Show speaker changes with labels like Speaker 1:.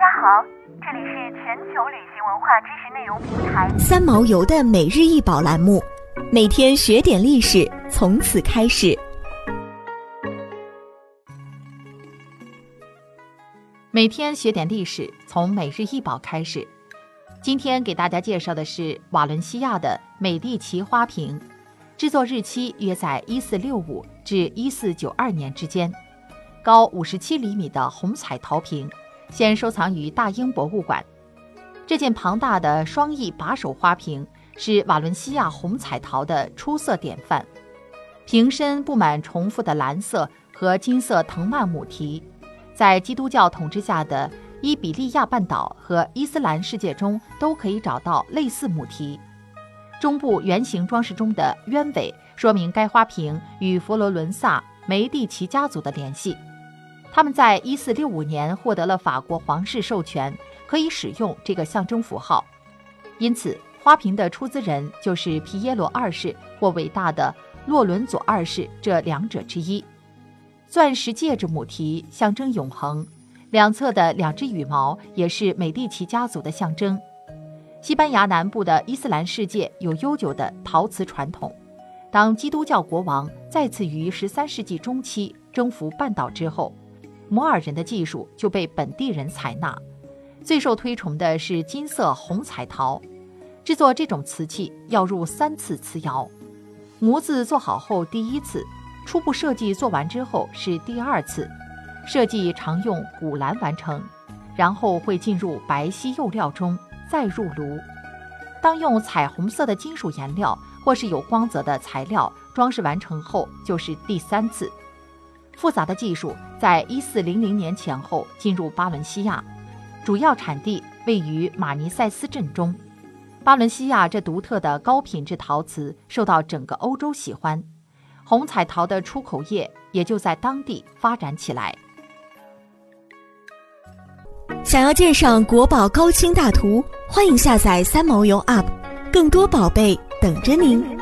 Speaker 1: 大家好，这里是全球旅行文化知识内容平台
Speaker 2: 三毛游的每日一宝栏目，每天学点历史，从此开始。
Speaker 3: 每天学点历史，从每日一宝开始。今天给大家介绍的是瓦伦西亚的美第奇花瓶，制作日期约在一四六五至一四九二年之间，高五十七厘米的红彩陶瓶，现收藏于大英博物馆。这件庞大的双翼把手花瓶是瓦伦西亚红彩陶的出色典范，瓶身布满重复的蓝色和金色藤蔓母题，在基督教统治下的。伊比利亚半岛和伊斯兰世界中都可以找到类似母题。中部圆形装饰中的鸢尾说明该花瓶与佛罗伦萨梅蒂奇家族的联系。他们在1465年获得了法国皇室授权，可以使用这个象征符号。因此，花瓶的出资人就是皮耶罗二世或伟大的洛伦佐二世这两者之一。钻石戒指母题象征永恒。两侧的两只羽毛也是美第奇家族的象征。西班牙南部的伊斯兰世界有悠久的陶瓷传统。当基督教国王再次于13世纪中期征服半岛之后，摩尔人的技术就被本地人采纳。最受推崇的是金色红彩陶。制作这种瓷器要入三次瓷窑。模子做好后第一次，初步设计做完之后是第二次。设计常用钴蓝完成，然后会进入白皙釉料中，再入炉。当用彩虹色的金属颜料或是有光泽的材料装饰完成后，就是第三次。复杂的技术在一四零零年前后进入巴伦西亚，主要产地位于马尼塞斯镇中。巴伦西亚这独特的高品质陶瓷受到整个欧洲喜欢，红彩陶的出口业也就在当地发展起来。
Speaker 2: 想要鉴赏国宝高清大图，欢迎下载三毛游 App，更多宝贝等着您。